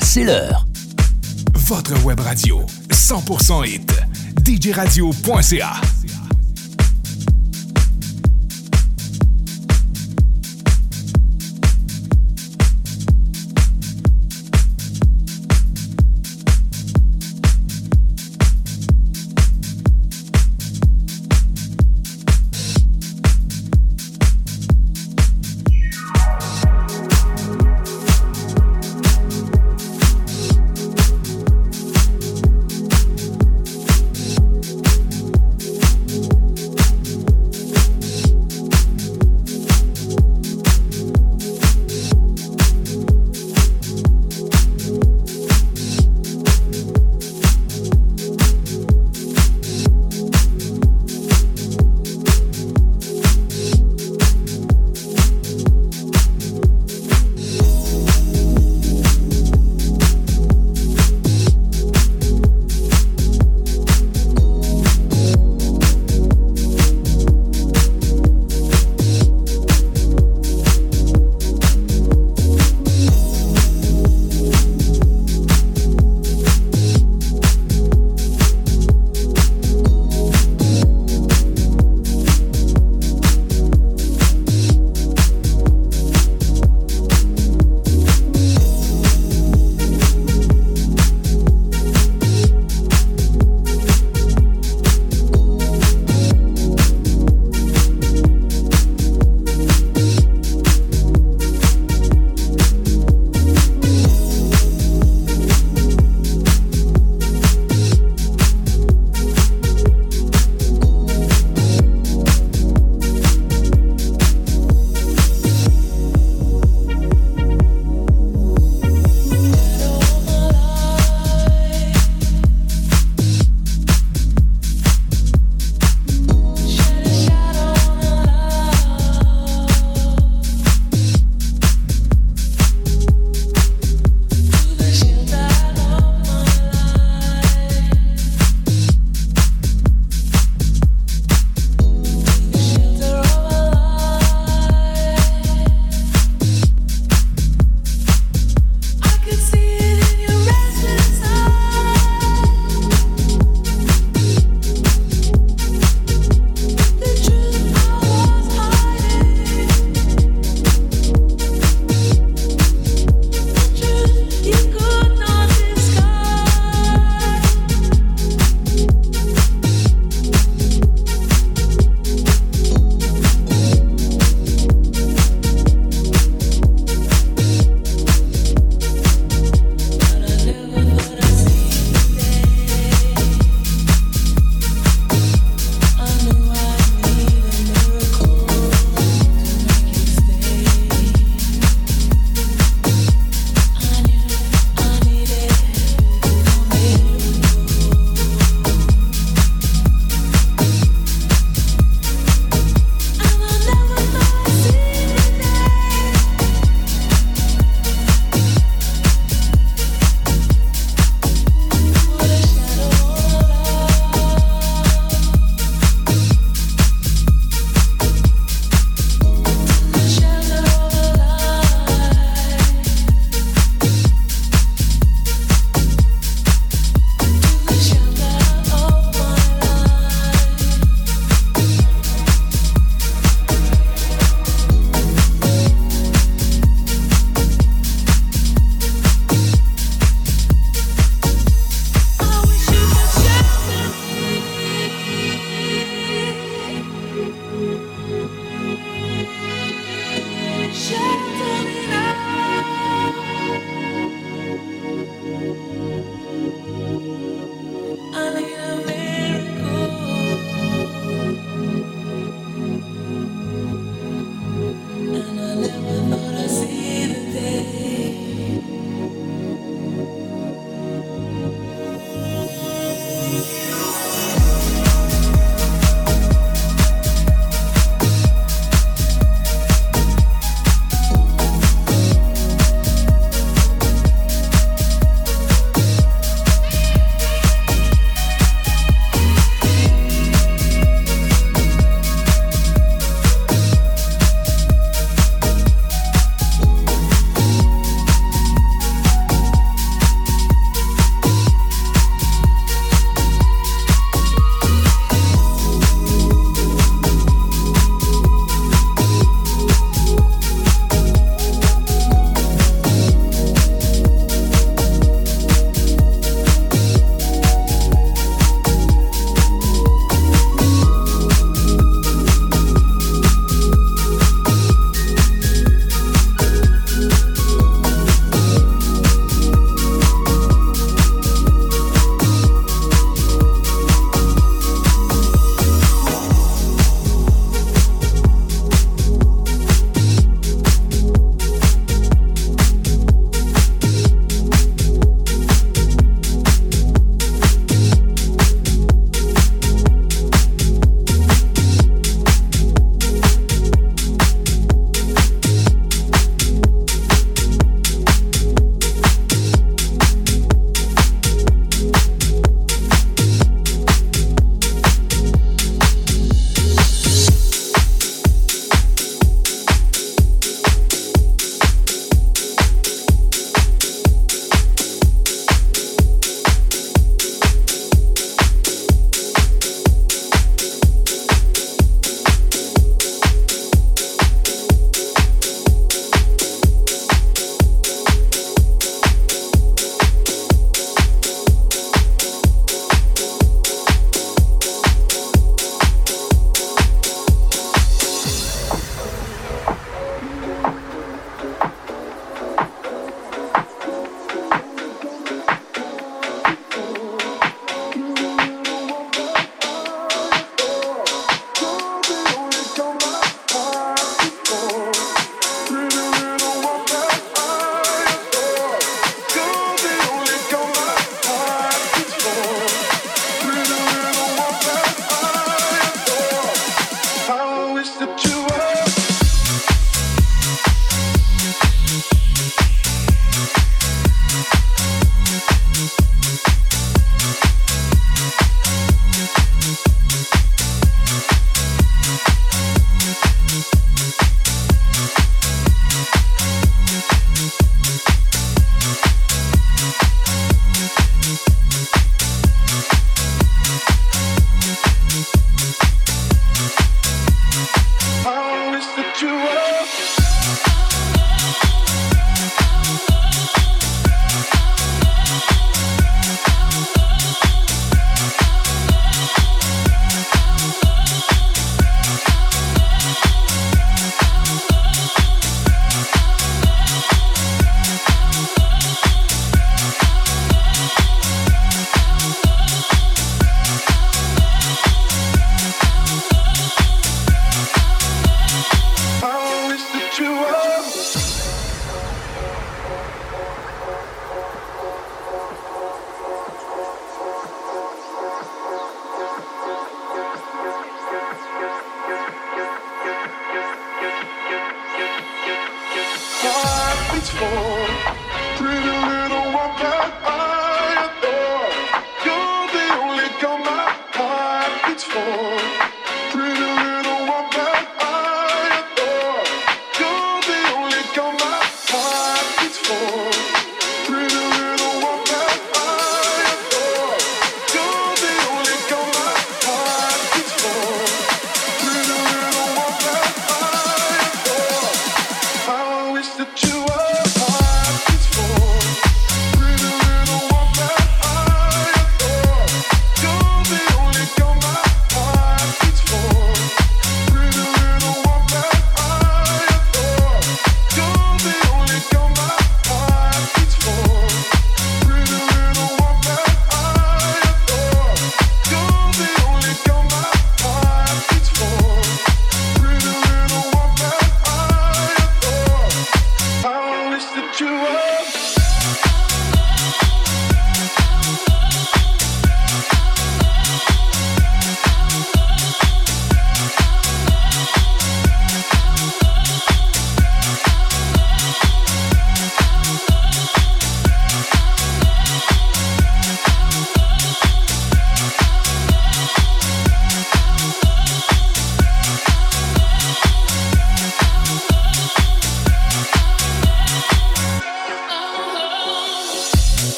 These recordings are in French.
c'est l'heure. Votre web radio, 100% hit. DJRadio.ca.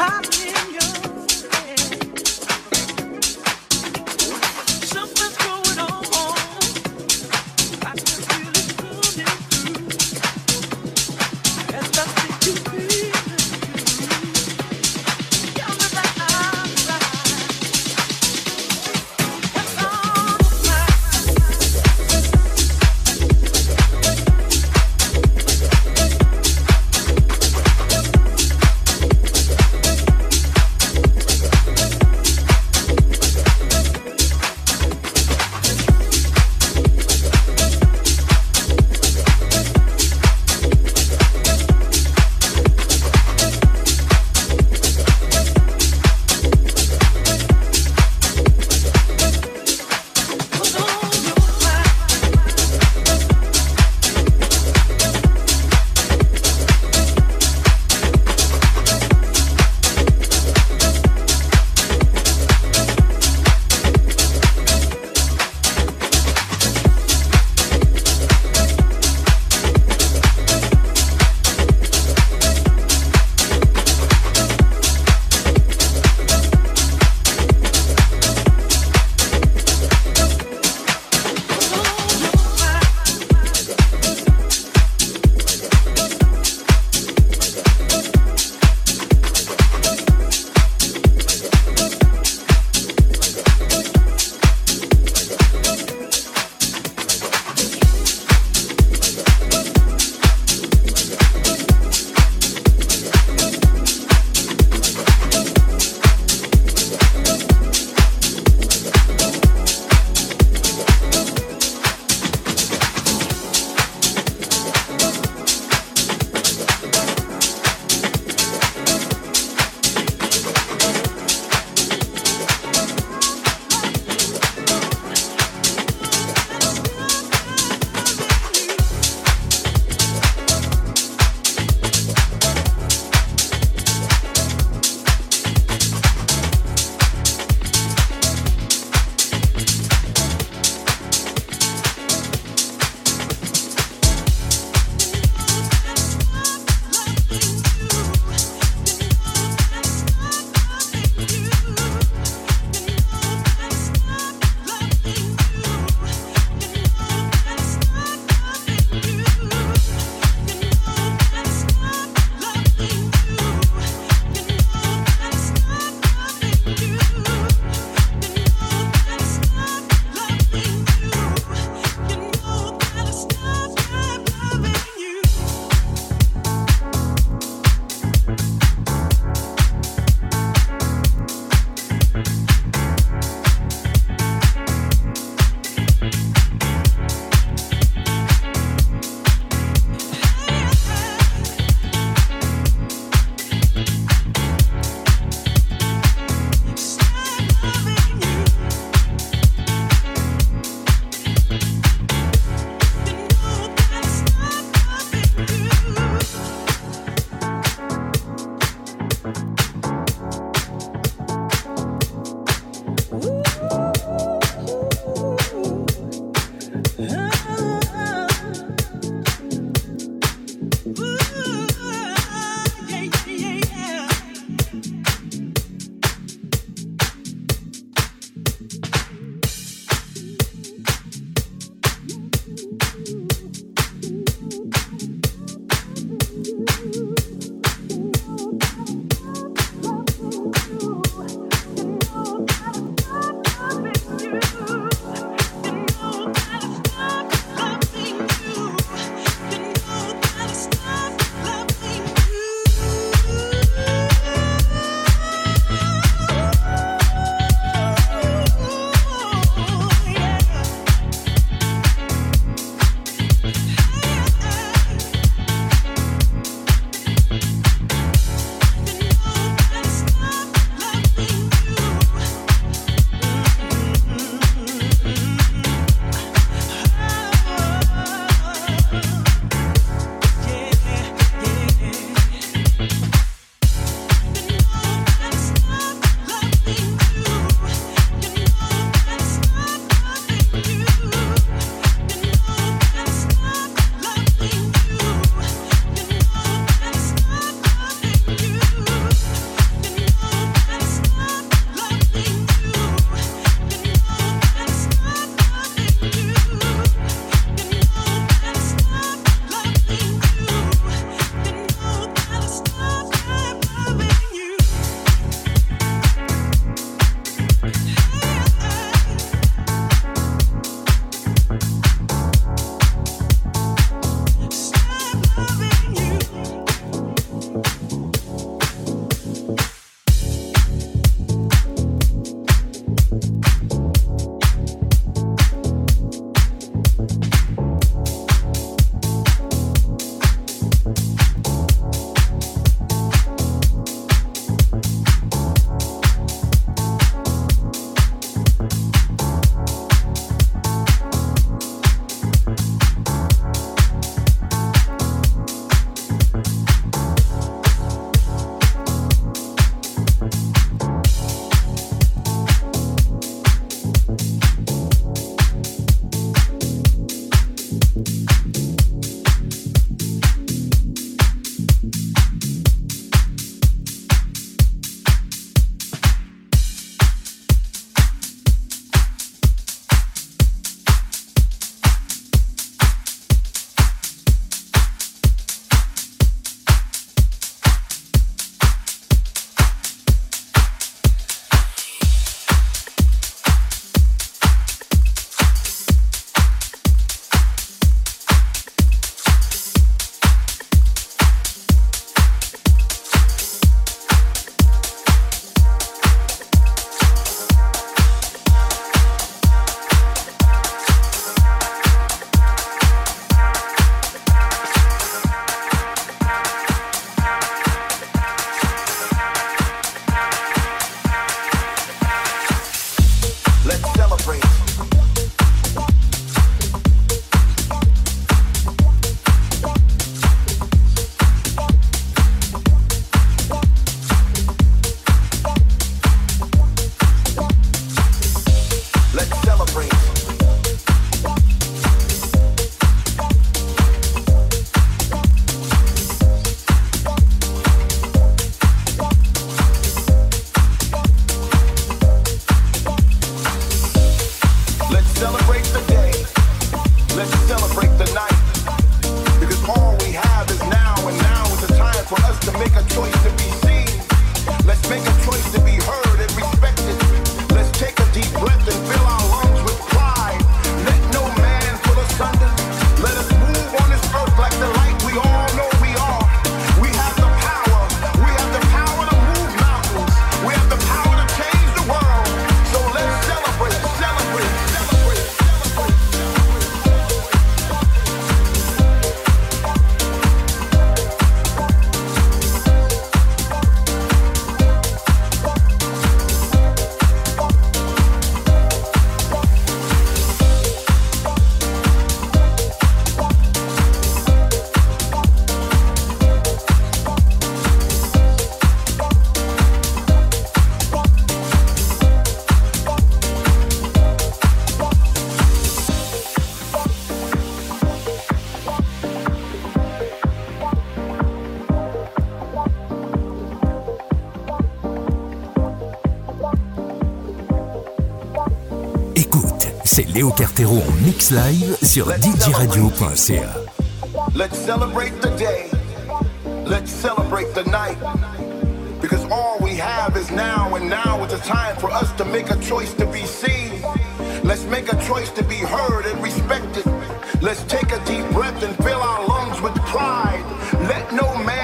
top. Léo Cartero en mix live sur djradio.ca. Let's celebrate the day. Let's celebrate the night. Because all we have is now, and now is the time for us to make a choice to be seen. Let's make a choice to be heard and respected. Let's take a deep breath and fill our lungs with pride. Let no man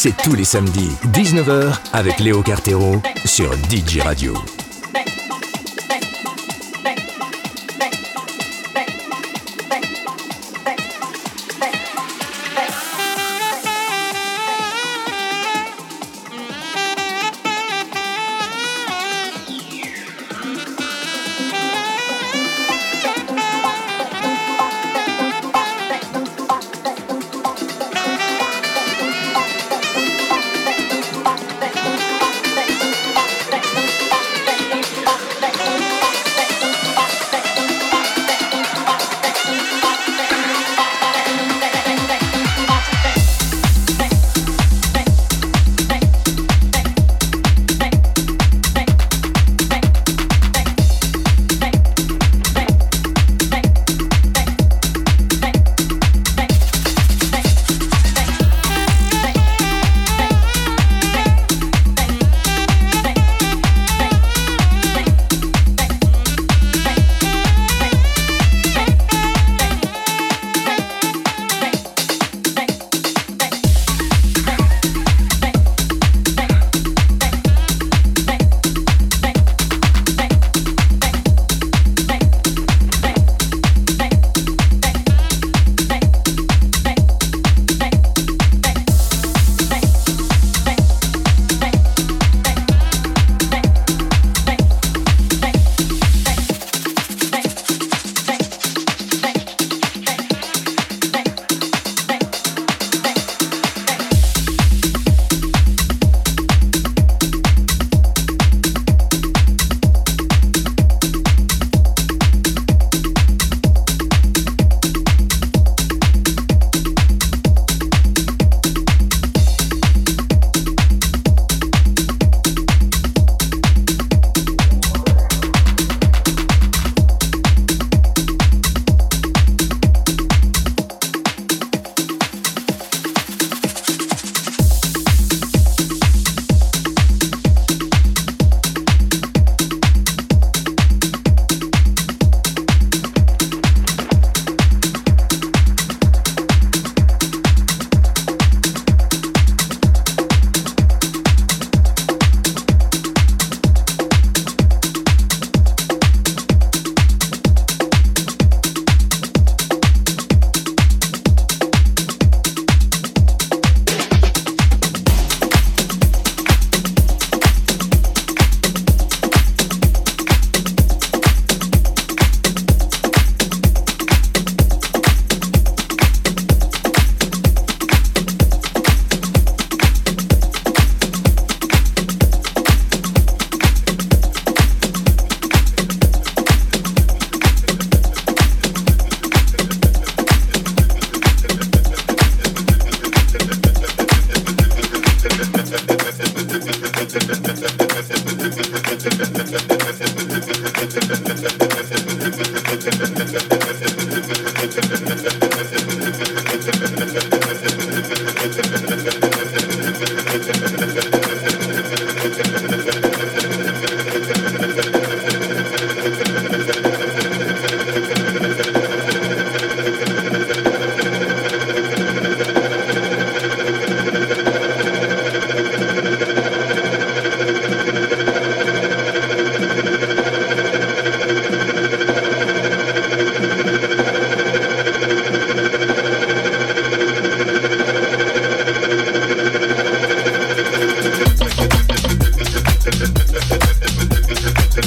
C'est tous les samedis, 19h, avec Léo Cartero sur DJ Radio.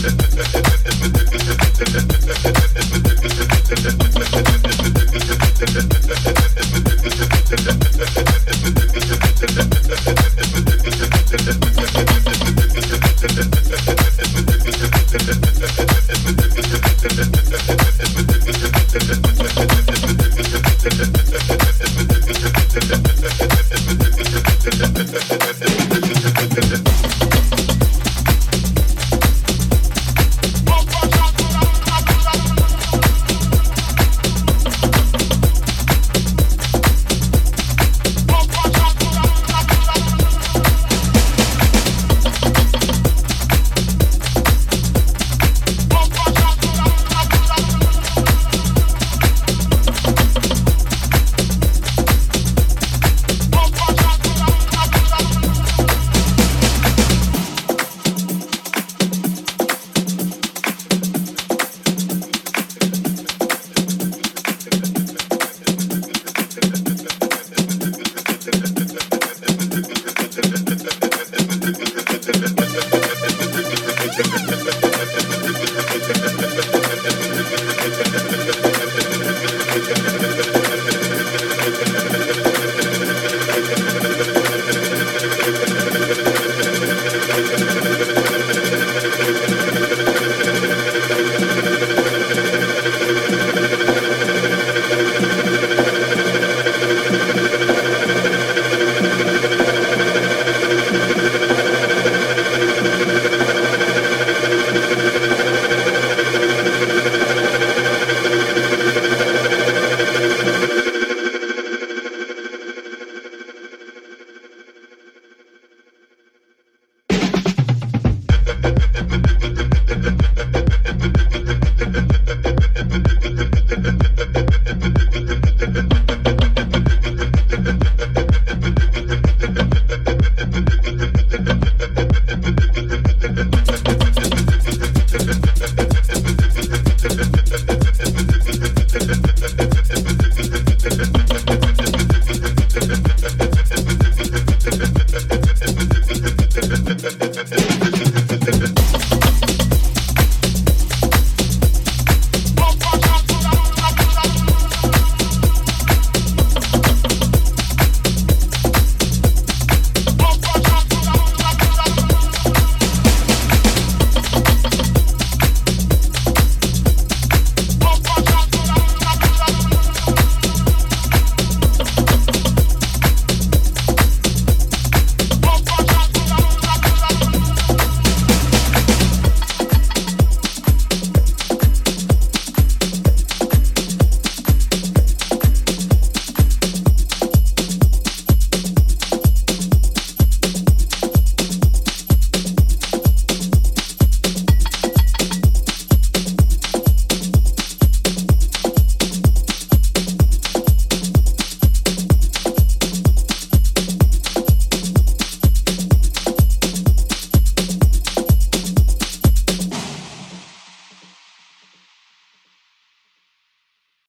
Ha ha ha ha ha!